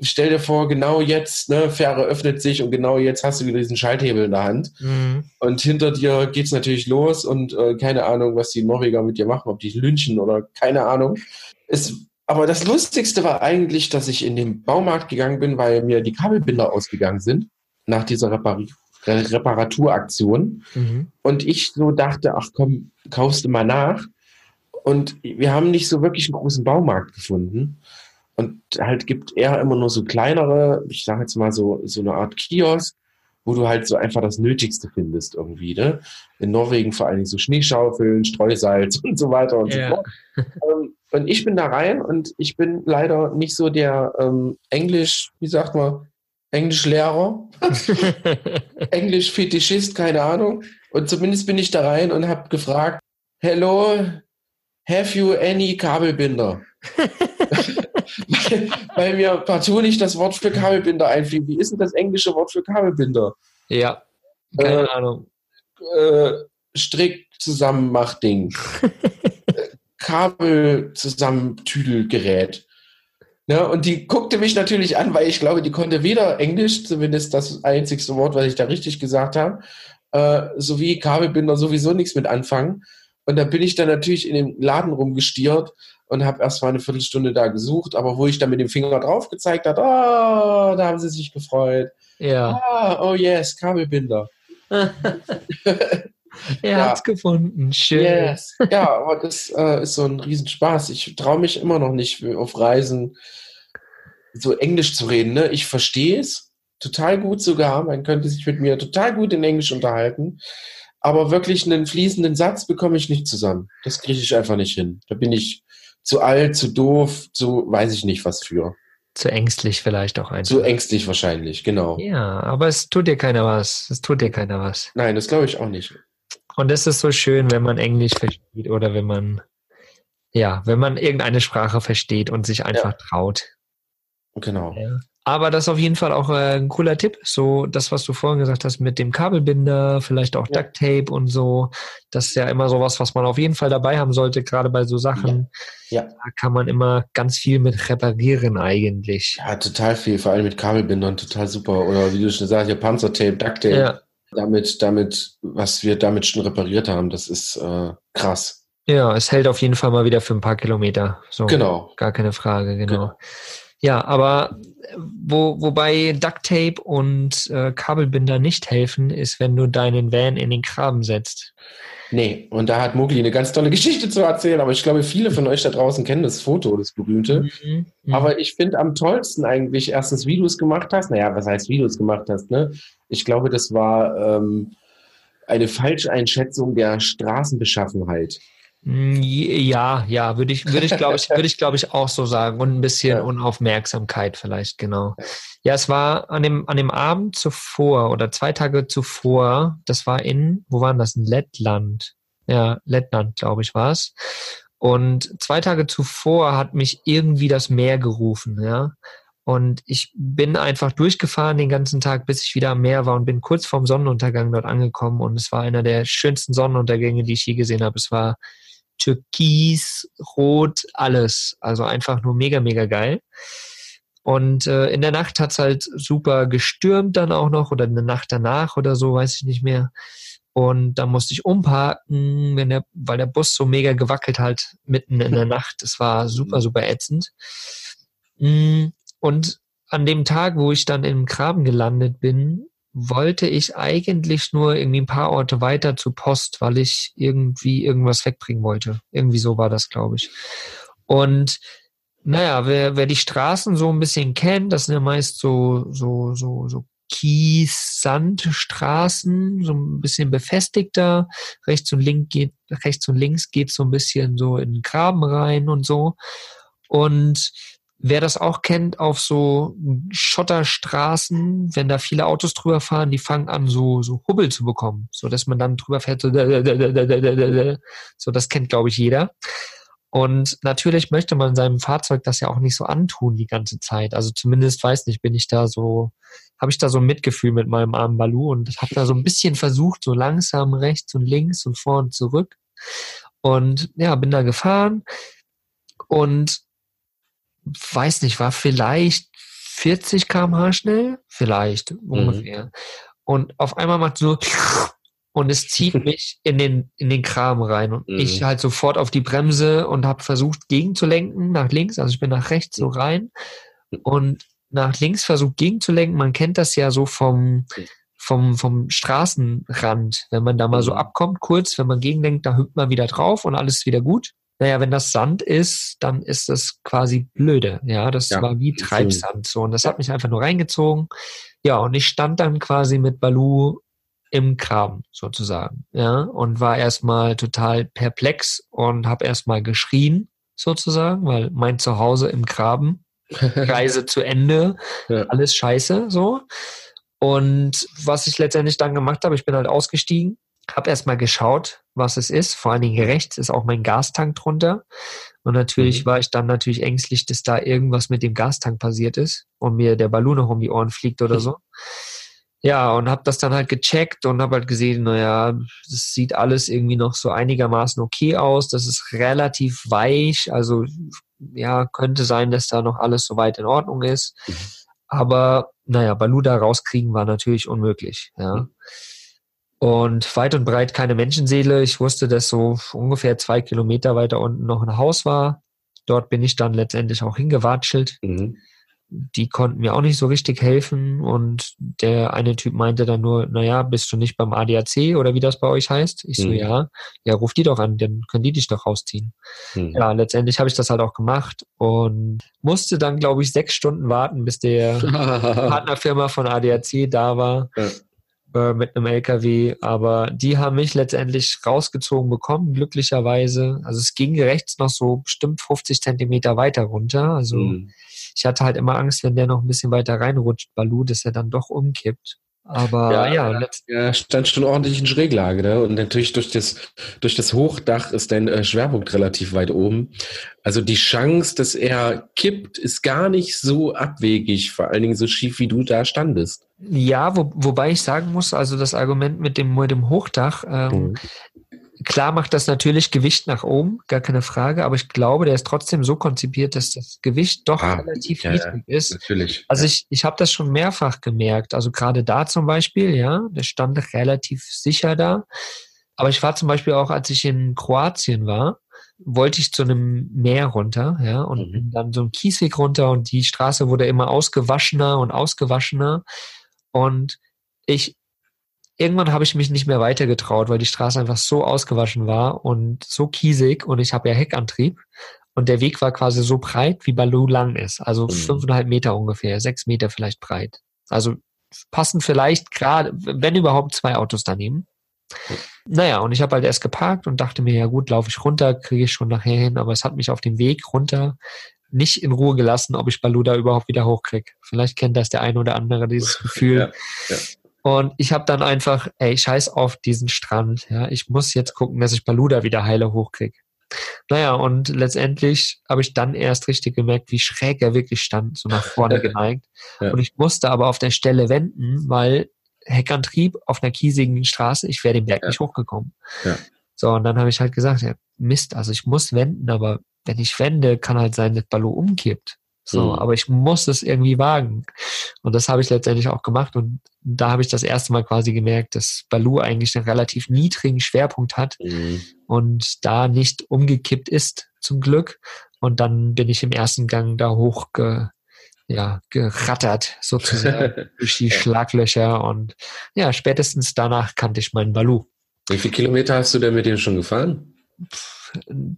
stell dir vor, genau jetzt, ne, Fähre öffnet sich und genau jetzt hast du wieder diesen Schalthebel in der Hand. Mhm. Und hinter dir geht's natürlich los und äh, keine Ahnung, was die Norweger mit dir machen, ob die lynchen oder keine Ahnung. Es, aber das Lustigste war eigentlich, dass ich in den Baumarkt gegangen bin, weil mir die Kabelbinder ausgegangen sind nach dieser Repari Re- Reparaturaktion. Mhm. Und ich so dachte, ach komm, kaufst du mal nach. Und wir haben nicht so wirklich einen großen Baumarkt gefunden. Und halt gibt eher immer nur so kleinere, ich sage jetzt mal so, so eine Art Kiosk, wo du halt so einfach das Nötigste findest irgendwie. Ne? In Norwegen vor allen Dingen so Schneeschaufeln, Streusalz <laughs> und so weiter und Ja. so fort. Ähm, und ich bin da rein und ich bin leider nicht so der ähm, Englisch, wie sagt man, Englischlehrer, <laughs> Englisch-Fetischist, keine Ahnung. Und zumindest bin ich da rein und habe gefragt, hello, have you any Kabelbinder? weil, <laughs> weil mir partout nicht das Wort für Kabelbinder einfiel. Wie ist denn das englische Wort für Kabelbinder? Ja, keine Äh, Ahnung. Äh, Strick-Zusammenmachding. <laughs> Kabel-Zusammentüdelgerät. Ja, und die guckte mich natürlich an, weil ich glaube, die konnte weder Englisch, zumindest das einzigste Wort, was ich da richtig gesagt habe, äh, sowie Kabelbinder sowieso nichts mit anfangen. Und da bin ich dann natürlich in dem Laden rumgestiert und habe erst mal eine Viertelstunde da gesucht, aber wo ich dann mit dem Finger drauf gezeigt habe, oh, da haben sie sich gefreut. Ja, Ah, oh yes, Kabelbinder. <laughs> <laughs> er Ja. hat's gefunden. Schön. Yes. Ja, aber das äh, ist so ein Riesenspaß. Ich traue mich immer noch nicht auf Reisen so Englisch zu reden. Ne? Ich verstehe es total gut sogar. Man könnte sich mit mir total gut in Englisch unterhalten. Aber wirklich einen fließenden Satz bekomme ich nicht zusammen. Das kriege ich einfach nicht hin. Da bin ich zu alt, zu doof, zu weiß ich nicht was für. Zu ängstlich vielleicht auch einfach. Zu ängstlich wahrscheinlich, genau. Ja, aber es tut dir keiner was. Es tut dir keiner was. Nein, das glaube ich auch nicht. Und es ist so schön, wenn man Englisch versteht oder wenn man, ja, wenn man irgendeine Sprache versteht und sich einfach traut. Genau. Ja. Aber das ist auf jeden Fall auch äh, ein cooler Tipp. So, das, was du vorhin gesagt hast mit dem Kabelbinder, vielleicht auch Ja. Duct Tape und so. Das ist ja immer sowas, was man auf jeden Fall dabei haben sollte, gerade bei so Sachen. Ja. Da kann man immer ganz viel mit reparieren eigentlich. Ja, total viel, vor allem mit Kabelbindern, total super. Oder wie du schon sagst, hier Panzertape, Ducktape. Ja, Damit, damit, was wir damit schon repariert haben, das ist äh, krass. ja, es hält auf jeden Fall mal wieder für ein paar Kilometer. So. Genau. Gar keine Frage, genau. Genau. Ja, aber äh, wo, wobei Duct Tape und äh, Kabelbinder nicht helfen, ist, wenn du deinen Van in den Graben setzt. Nee, und da hat Mugli eine ganz tolle <laughs> Geschichte zu erzählen, aber ich glaube, viele von euch da draußen kennen das Foto, das berühmte. Mhm. Aber ich finde am tollsten eigentlich erstens, wie du es gemacht hast. Naja, was heißt, wie du es gemacht hast, ne? Ich glaube, das war ähm, eine Falscheinschätzung der Straßenbeschaffenheit. Mm, Ja, ja, würde ich, würde ich, glaube ich, <laughs> würde ich, glaube ich, auch so sagen. Und ein bisschen Ja. Unaufmerksamkeit vielleicht, genau. Ja, es war an dem, an dem Abend zuvor oder zwei Tage zuvor, das war in, wo war denn das? In Lettland. Ja, Lettland, glaube ich, war es. Und zwei Tage zuvor hat mich irgendwie das Meer gerufen, ja. Und ich bin einfach durchgefahren den ganzen Tag, bis ich wieder am Meer war und bin kurz vorm Sonnenuntergang dort angekommen. Und es war einer der schönsten Sonnenuntergänge, die ich je gesehen habe. Es war türkis, rot, alles. Also einfach nur mega, mega geil. Und äh, in der Nacht hat's halt super gestürmt dann auch noch oder eine Nacht danach oder so, weiß ich nicht mehr. Und da musste ich umparken, wenn der, weil der Bus so mega gewackelt hat mitten in der <laughs> Nacht. Das war super, super ätzend. Mm, Und an dem Tag, wo ich dann im Graben gelandet bin, wollte ich eigentlich nur irgendwie ein paar Orte weiter zur Post, weil ich irgendwie irgendwas wegbringen wollte. Irgendwie so war das, glaube ich. Und naja, wer, wer die Straßen so ein bisschen kennt, das sind ja meist so, so, so, so Kies-Sandstraßen, so ein bisschen befestigter. Rechts und links geht, rechts und links geht so ein bisschen so in den Graben rein und so. Und wer das auch kennt, auf so Schotterstraßen, wenn da viele Autos drüber fahren, die fangen an, so, so Hubbel zu bekommen, so dass man dann drüber fährt, so, so das kennt, glaube ich, jeder. Und natürlich möchte man seinem Fahrzeug das ja auch nicht so antun die ganze Zeit. Also zumindest weiß nicht, bin ich da so, habe ich da so ein Mitgefühl mit meinem armen Balu und habe da so ein bisschen versucht, so langsam rechts und links und vor und zurück. Und ja, bin da gefahren und weiß nicht, war vielleicht 40 km/h schnell, vielleicht ungefähr. Und auf einmal macht so und es zieht <laughs> mich in den in den Kram rein und Mhm. ich halt sofort auf die Bremse und habe versucht gegenzulenken nach links, also ich bin nach rechts so rein und nach links versucht gegenzulenken. Man kennt das ja so vom vom vom Straßenrand, wenn man da mal so Mhm. abkommt kurz, wenn man gegenlenkt, da hüpft man wieder drauf und alles ist wieder gut. Naja, wenn das Sand ist, dann ist das quasi blöde. Ja, das Ja, war wie. Treibsand so. Und das hat mich einfach nur reingezogen. Ja, und ich stand dann quasi mit Balu im Graben sozusagen. Ja, und war erstmal total perplex und habe erstmal geschrien sozusagen, weil mein Zuhause im Graben, <laughs> Reise zu Ende, Ja. alles scheiße so. Und was ich letztendlich dann gemacht habe, ich bin halt ausgestiegen, habe erstmal geschaut, was es ist. Vor allen Dingen rechts ist auch mein Gastank drunter. Und natürlich mhm. war ich dann natürlich ängstlich, dass da irgendwas mit dem Gastank passiert ist und mir der Ballon noch um die Ohren fliegt oder so. Ja, und habe das dann halt gecheckt und habe halt gesehen, naja, das sieht alles irgendwie noch so einigermaßen okay aus. Das ist relativ weich, also ja, könnte sein, dass da noch alles soweit in Ordnung ist. Mhm. Aber naja, Baluda rauskriegen war natürlich unmöglich. Ja. Mhm. Und weit und breit keine Menschenseele. Ich wusste, dass so ungefähr zwei Kilometer weiter unten noch ein Haus war. Dort bin ich dann letztendlich auch hingewatschelt. Mhm die konnten mir auch nicht so richtig helfen und der eine Typ meinte dann nur, naja, bist du nicht beim ADAC oder wie das bei euch heißt? Ich so, mhm. ja, ja, ruf die doch an, dann können die dich doch rausziehen. Mhm. Ja, letztendlich habe ich das halt auch gemacht und musste dann, glaube ich, sechs Stunden warten, bis der <laughs> Partnerfirma von ADAC da war. Ja äh, mit einem LKW, aber die haben mich letztendlich rausgezogen bekommen, glücklicherweise. Also es ging rechts noch so bestimmt 50 Zentimeter weiter runter. Also mhm ich hatte halt immer Angst, wenn der noch ein bisschen weiter reinrutscht, Balu, dass er dann doch umkippt. Aber ja, ja, ja stand schon ordentlich in Schräglage, ne? Und natürlich durch das, durch das Hochdach ist dein äh, Schwerpunkt relativ weit oben. Also die Chance, dass er kippt, ist gar nicht so abwegig, vor allen Dingen so schief, wie du da standest. Ja, wo, wobei ich sagen muss, also das Argument mit dem, mit dem Hochdach, ähm, mhm. Klar macht das natürlich Gewicht nach oben, gar keine Frage, aber ich glaube, der ist trotzdem so konzipiert, dass das Gewicht doch ah, relativ ja, niedrig ja, ist. Natürlich. Also ja. ich, ich habe das schon mehrfach gemerkt. Also gerade da zum Beispiel, ja, der stand relativ sicher da. Aber ich war zum Beispiel auch, als ich in Kroatien war, wollte ich zu einem Meer runter, ja, und mhm. dann so einen Kiesweg runter und die Straße wurde immer ausgewaschener und ausgewaschener. Und ich irgendwann habe ich mich nicht mehr weitergetraut, weil die Straße einfach so ausgewaschen war und so kiesig und ich habe ja Heckantrieb und der Weg war quasi so breit, wie Baloo lang ist. Also mhm. fünfeinhalb Meter ungefähr, sechs Meter vielleicht breit. Also passen vielleicht gerade, wenn überhaupt, zwei Autos daneben. Naja, und ich habe halt erst geparkt und dachte mir, ja gut, laufe ich runter, kriege ich schon nachher hin, aber es hat mich auf dem Weg runter nicht in Ruhe gelassen, ob ich Baluda überhaupt wieder hochkriege. Vielleicht kennt das der eine oder andere, dieses <laughs> Gefühl. Ja, ja. Und ich habe dann einfach, ey, scheiß auf diesen Strand. Ja, ich muss jetzt gucken, dass ich Baluda wieder heile hochkrieg. Naja, und letztendlich habe ich dann erst richtig gemerkt, wie schräg er wirklich stand, so nach vorne <laughs> geneigt. ja. Und ich musste aber auf der Stelle wenden, weil Heckantrieb auf einer kiesigen Straße, ich wäre den Berg ja. nicht hochgekommen. Ja. So, und dann habe ich halt gesagt, ja, Mist, also ich muss wenden, aber wenn ich wende, kann halt sein, dass Ballo umkippt. So, mhm. aber ich muss es irgendwie wagen. Und das habe ich letztendlich auch gemacht. Und da habe ich das erste Mal quasi gemerkt, dass Balu eigentlich einen relativ niedrigen Schwerpunkt hat mhm. und da nicht umgekippt ist, zum Glück. Und dann bin ich im ersten Gang da hoch ge, ja, gerattert, sozusagen, <laughs> durch die Schlaglöcher. Und ja, spätestens danach kannte ich meinen Balu. Wie viele Kilometer hast du denn mit dem schon gefahren? Pff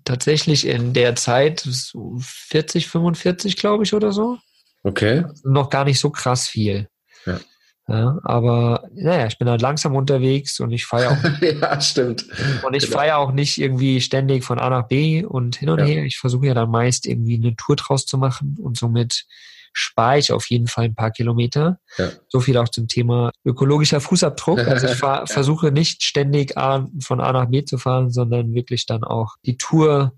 tatsächlich in der Zeit so 40, 45, glaube ich, oder so. Okay. Noch gar nicht so krass viel. Ja. Ja, aber naja, ich bin halt langsam unterwegs und ich fahre auch. <laughs> ja, stimmt. Und ich genau. fahre auch nicht irgendwie ständig von A nach B und hin und ja. her. Ich versuche ja dann meist irgendwie eine Tour draus zu machen und somit spare ich auf jeden Fall ein paar Kilometer. Ja. So viel auch zum Thema ökologischer Fußabdruck. <laughs> Also ich fahr, versuche nicht ständig A, von A nach B zu fahren, sondern wirklich dann auch die Tour,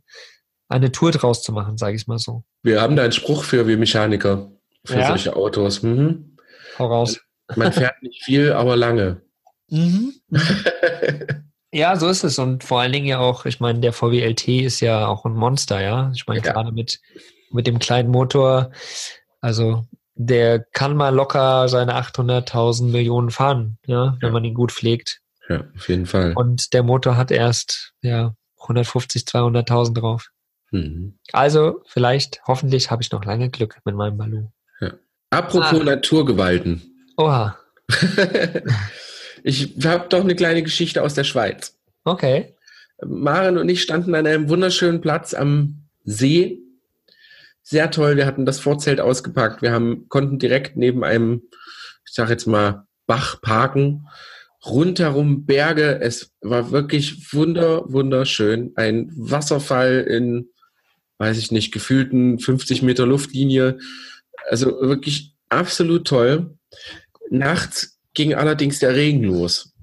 eine Tour draus zu machen, sage ich mal so. Wir haben da einen Spruch für wir Mechaniker, für ja? solche Autos. Mhm. Hau raus. Man fährt nicht viel, aber lange. Mhm. <laughs> Ja, so ist es. Und vor allen Dingen ja auch, ich meine, der VW LT ist ja auch ein Monster, ja. Ich meine, ja. gerade mit, mit dem kleinen Motor also der kann mal locker seine 800.000 Millionen fahren, ja, wenn ja. man ihn gut pflegt. Ja, auf jeden Fall. Und der Motor hat erst ja 150, 200.000 drauf. Mhm. Also vielleicht, hoffentlich habe ich noch lange Glück mit meinem Balu. Ja. Apropos ah. Naturgewalten. Oha. <laughs> ich habe doch eine kleine Geschichte aus der Schweiz. Okay. Maren und ich standen an einem wunderschönen Platz am See sehr toll. Wir hatten das Vorzelt ausgepackt. Wir haben, konnten direkt neben einem, ich sage jetzt mal, Bach parken. Rundherum Berge. Es war wirklich wunder, wunderschön. Ein Wasserfall in, weiß ich nicht, gefühlten 50 Meter Luftlinie. Also wirklich absolut toll. Nachts ging allerdings der Regen los.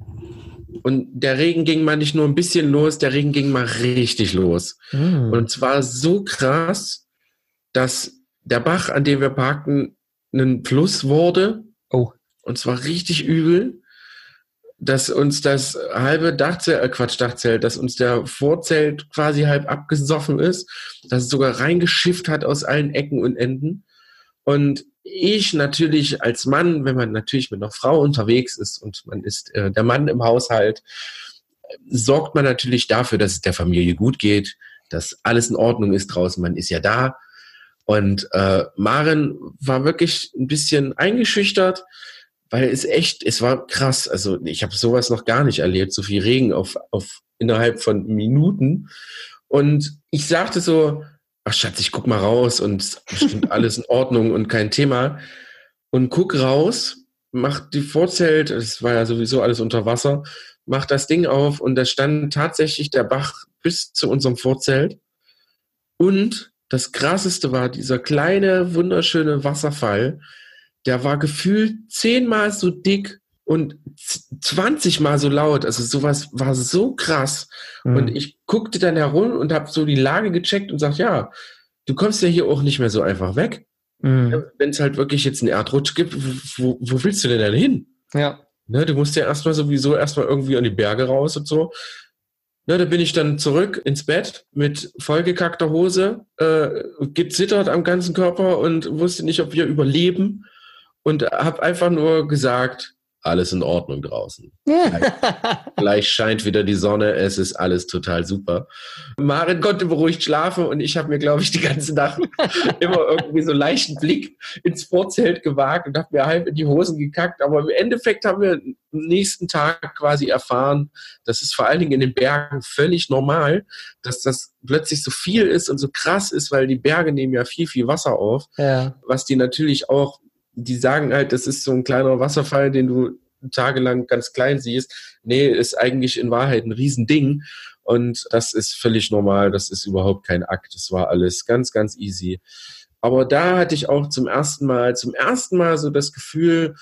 Und der Regen ging mal nicht nur ein bisschen los, der Regen ging mal richtig los. Mhm. Und zwar so krass, dass der Bach, an dem wir parkten, ein Fluss wurde. Oh. Und zwar richtig übel, dass uns das halbe Dachzelt, äh Quatsch, Dachzelt, dass uns der Vorzelt quasi halb abgesoffen ist, dass es sogar reingeschifft hat aus allen Ecken und Enden. Und ich natürlich als Mann, wenn man natürlich mit einer Frau unterwegs ist und man ist äh, der Mann im Haushalt, sorgt man natürlich dafür, dass es der Familie gut geht, dass alles in Ordnung ist draußen, man ist ja da. Und äh, Maren war wirklich ein bisschen eingeschüchtert, weil es echt, es war krass. Also ich habe sowas noch gar nicht erlebt, so viel Regen auf, auf innerhalb von Minuten. Und ich sagte so, ach Schatz, ich guck mal raus und bestimmt <laughs> alles in Ordnung und kein Thema. Und guck raus, macht die Vorzelt, es war ja sowieso alles unter Wasser, macht das Ding auf und da stand tatsächlich der Bach bis zu unserem Vorzelt. Und das krasseste war dieser kleine, wunderschöne Wasserfall, der war gefühlt zehnmal so dick und 20 mal so laut. Also sowas war so krass. Mhm. Und ich guckte dann herum und habe so die Lage gecheckt und sagt, ja, du kommst ja hier auch nicht mehr so einfach weg. Mhm. Wenn es halt wirklich jetzt einen Erdrutsch gibt, wo, wo willst du denn dann hin? Ja. Ne, du musst ja erstmal sowieso erstmal irgendwie an die Berge raus und so. Ne, da bin ich dann zurück ins Bett mit vollgekackter Hose, äh, gezittert am ganzen Körper und wusste nicht, ob wir überleben. Und habe einfach nur gesagt, alles in Ordnung draußen. Gleich scheint wieder die Sonne, es ist alles total super. Maren konnte beruhigt schlafen und ich habe mir, glaube ich, die ganze Nacht <laughs> immer irgendwie so leichten Blick ins Vorzelt gewagt und habe mir halb in die Hosen gekackt. Aber im Endeffekt haben wir am nächsten Tag quasi erfahren, das ist vor allen Dingen in den Bergen völlig normal, dass das plötzlich so viel ist und so krass ist, weil die Berge nehmen ja viel, viel Wasser auf, ja. was die natürlich auch die sagen halt, das ist so ein kleiner Wasserfall, den du tagelang ganz klein siehst. Nee, ist eigentlich in Wahrheit ein Riesending. Und das ist völlig normal. Das ist überhaupt kein Akt. Das war alles ganz, ganz easy. Aber da hatte ich auch zum ersten Mal, zum ersten Mal so das Gefühl,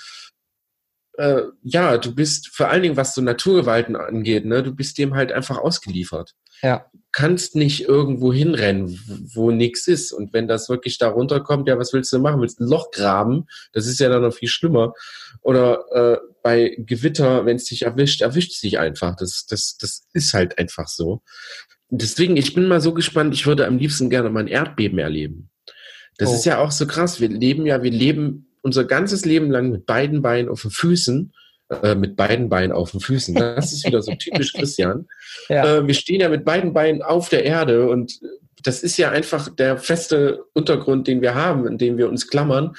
äh, ja, du bist vor allen Dingen, was so Naturgewalten angeht, ne, du bist dem halt einfach ausgeliefert. Ja. Du kannst nicht irgendwo hinrennen, wo nichts ist. Und wenn das wirklich da runterkommt, ja, was willst du machen? Willst du ein Loch graben? Das ist ja dann noch viel schlimmer. Oder äh, bei Gewitter, wenn es dich erwischt, erwischt es dich einfach. Das, das, das ist halt einfach so. Deswegen, ich bin mal so gespannt, ich würde am liebsten gerne mal ein Erdbeben erleben. Das Oh. ist ja auch so krass. Wir leben ja, wir leben unser ganzes Leben lang mit beiden Beinen auf den Füßen, äh, mit beiden Beinen auf den Füßen. Das ist wieder so typisch <laughs> Christian. Ja. Äh, wir stehen ja mit beiden Beinen auf der Erde und das ist ja einfach der feste Untergrund, den wir haben, in dem wir uns klammern.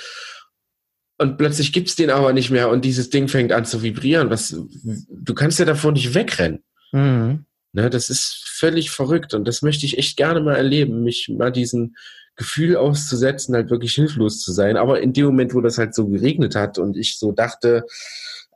Und plötzlich gibt's den aber nicht mehr und dieses Ding fängt an zu vibrieren. Was, du kannst ja davor nicht wegrennen. Mhm. Ne, das ist völlig verrückt und das möchte ich echt gerne mal erleben, mich mal diesen Gefühl auszusetzen, halt wirklich hilflos zu sein. Aber in dem Moment, wo das halt so geregnet hat und ich so dachte,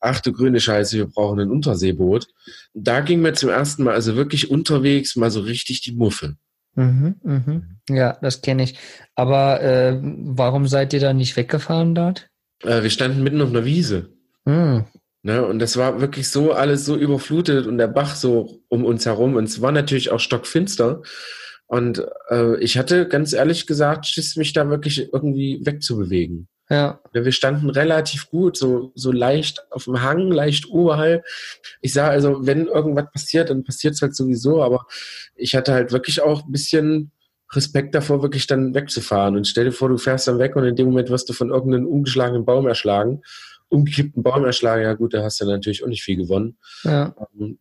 ach du grüne Scheiße, wir brauchen ein Unterseeboot, da ging mir zum ersten Mal also wirklich unterwegs mal so richtig die Muffe. Mhm. Mhm. Ja, das kenne ich. Aber äh, warum seid ihr da nicht weggefahren dort? Äh, wir standen mitten auf einer Wiese. Mhm. Ne, und das war wirklich so alles so überflutet und der Bach so um uns herum. Und es war natürlich auch stockfinster. Und äh, ich hatte ganz ehrlich gesagt, Schiss, mich da wirklich irgendwie wegzubewegen. Ja. Wir standen relativ gut, so, so leicht auf dem Hang, leicht oberhalb. Ich sah also, wenn irgendwas passiert, dann passiert es halt sowieso, aber ich hatte halt wirklich auch ein bisschen Respekt davor, wirklich dann wegzufahren. Und stell dir vor, du fährst dann weg und in dem Moment wirst du von irgendeinem umgeschlagenen Baum erschlagen. Umgekippten Baum erschlagen, ja gut, da hast du natürlich auch nicht viel gewonnen. Ja.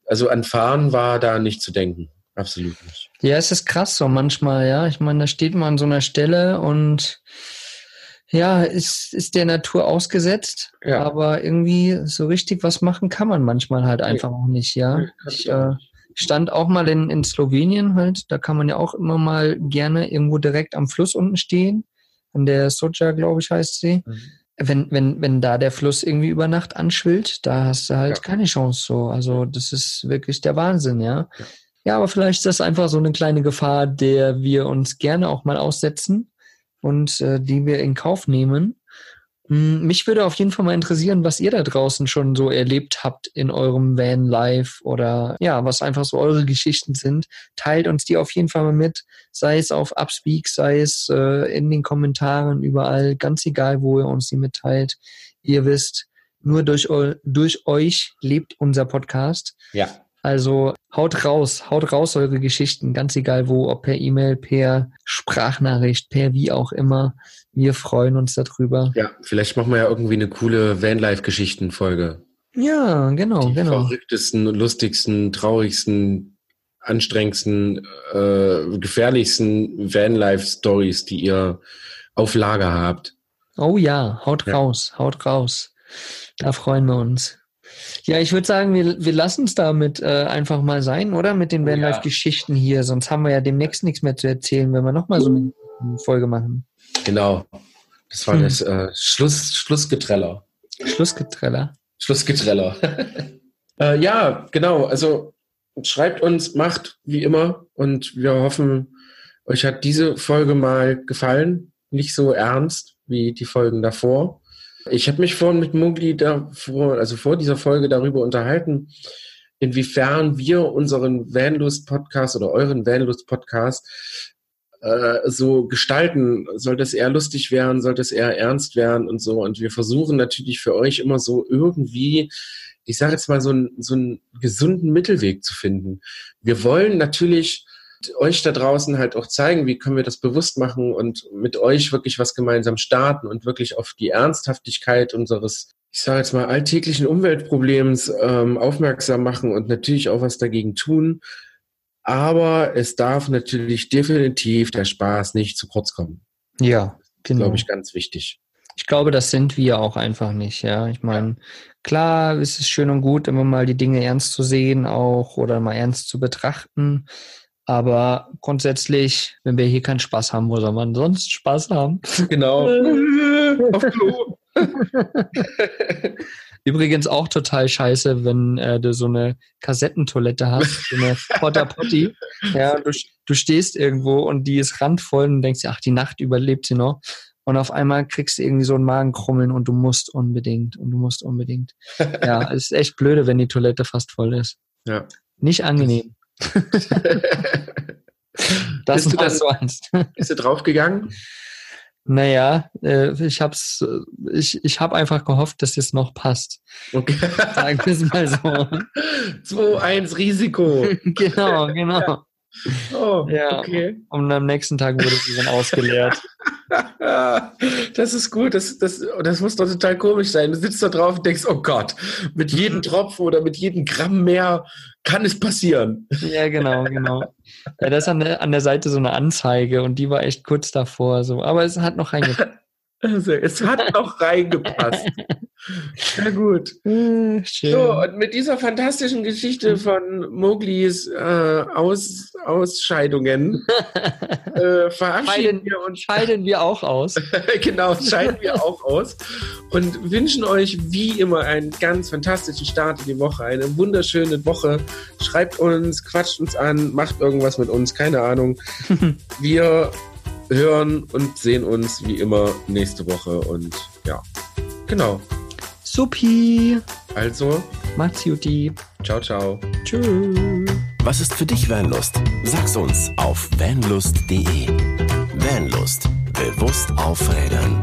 Also an Fahren war da nicht zu denken. Absolut nicht. Ja, es ist krass so manchmal, ja. Ich meine, da steht man an so einer Stelle und ja, ist, ist der Natur ausgesetzt, Ja. aber irgendwie so richtig was machen kann man manchmal halt einfach auch nicht, ja. Nee, Ich äh, stand auch mal in, in Slowenien halt, da kann man ja auch immer mal gerne irgendwo direkt am Fluss unten stehen, an der Soja, glaube ich, heißt sie. Mhm. Wenn, wenn, wenn da der Fluss irgendwie über Nacht anschwillt, da hast du halt Ja. keine Chance so. Also das ist wirklich der Wahnsinn, ja. Ja. Ja, aber vielleicht ist das einfach so eine kleine Gefahr, der wir uns gerne auch mal aussetzen und äh, die wir in Kauf nehmen. Hm, Mich würde auf jeden Fall mal interessieren, was ihr da draußen schon so erlebt habt in eurem Van Life oder ja, was einfach so eure Geschichten sind. Teilt uns die auf jeden Fall mal mit, sei es auf Upspeak, sei es äh, in den Kommentaren, überall, ganz egal, wo ihr uns die mitteilt. Ihr wisst, nur durch, durch euch lebt unser Podcast. Ja. Also haut raus, haut raus eure Geschichten, ganz egal wo, ob per E-Mail, per Sprachnachricht, per wie auch immer. Wir freuen uns darüber. Ja, vielleicht machen wir ja irgendwie eine coole Vanlife-Geschichten-Folge. Ja, genau, Die genau. verrücktesten, lustigsten, traurigsten, anstrengendsten, äh, gefährlichsten Vanlife-Stories, die ihr auf Lager habt. Oh ja, haut Ja. raus, haut raus. Da freuen wir uns. Ja, ich würde sagen, wir, wir lassen es damit äh, einfach mal sein, oder? Mit den Oh. Vanlife-Geschichten hier. Sonst haben wir ja demnächst nichts mehr zu erzählen, wenn wir nochmal so eine Folge machen. Genau. Das war Hm. das äh, Schluss, Schlussgetreller. Schlussgetreller. Schlussgetreller. <laughs> äh, ja, genau. Also schreibt uns, macht wie immer und wir hoffen, euch hat diese Folge mal gefallen. Nicht so ernst wie die Folgen davor. Ich habe mich vorhin mit Mugli davor, also vor dieser Folge darüber unterhalten, inwiefern wir unseren Vanlust-Podcast oder euren Vanlust-Podcast äh, so gestalten. Sollte es eher lustig werden, sollte es eher ernst werden und so. Und wir versuchen natürlich für euch immer so irgendwie, ich sage jetzt mal, so, einen so einen gesunden Mittelweg zu finden. Wir wollen natürlich euch da draußen halt auch zeigen, wie können wir das bewusst machen und mit euch wirklich was gemeinsam starten und wirklich auf die Ernsthaftigkeit unseres, ich sage jetzt mal, alltäglichen Umweltproblems ähm, aufmerksam machen und natürlich auch was dagegen tun. Aber es darf natürlich definitiv der Spaß nicht zu kurz kommen. Ja, genau. Glaube ich, ganz wichtig. Ich glaube, das sind wir auch einfach nicht, ja. Ich meine, klar, es ist schön und gut, immer mal die Dinge ernst zu sehen auch oder mal ernst zu betrachten. Aber grundsätzlich, wenn wir hier keinen Spaß haben, wo soll man sonst Spaß haben? <laughs> Genau. <laughs> Auf Klo. <laughs> Übrigens auch total scheiße, wenn äh, du so eine Kassettentoilette hast, so eine Potter Potty. Ja, du, du stehst irgendwo und die ist randvoll und denkst dir, ach, die Nacht überlebt sie noch. Und auf einmal kriegst du irgendwie so ein Magenkrummeln und du musst unbedingt und du musst unbedingt. Ja, es ist echt blöde, wenn die Toilette fast voll ist. Ja. Nicht angenehm. <laughs> Das Bist du dann- so eins. <laughs> Bist du draufgegangen? Naja, äh, ich hab's, äh, ich, ich hab einfach gehofft, dass es noch passt. Okay. Sagen wir es mal so. <laughs> 2-1 Risiko. genau, genau. Oh, Ja. okay. Und am nächsten Tag wurde sie dann ausgeleert. <laughs> Das ist gut. Das, das, das muss doch total komisch sein. Du sitzt da drauf und denkst, oh Gott, mit jedem <laughs> Tropfen oder mit jedem Gramm mehr kann es passieren. ja, genau, genau. Ja, da ist an der, an der Seite so eine Anzeige und die war echt kurz davor. So. Aber es hat noch reingepasst. Also, es hat noch reingepasst. <laughs> Sehr gut. Äh, Schön. So, und mit dieser fantastischen Geschichte von Moglis äh, Aus, Ausscheidungen <laughs> äh, verabschieden Scheiden- wir uns Scheiden wir auch aus. <laughs> genau, scheiden wir auch aus und wünschen euch wie immer einen ganz fantastischen Start in die Woche, eine wunderschöne Woche. Schreibt uns, quatscht uns an, macht irgendwas mit uns, keine Ahnung. Wir hören und sehen uns wie immer nächste Woche und ja, genau. Supi. Also, Macht's Juti. ciao, ciao. Tschüss. Was ist für dich Vanlust? Sag's uns auf vanlust.de. Vanlust. Bewusst aufrädern.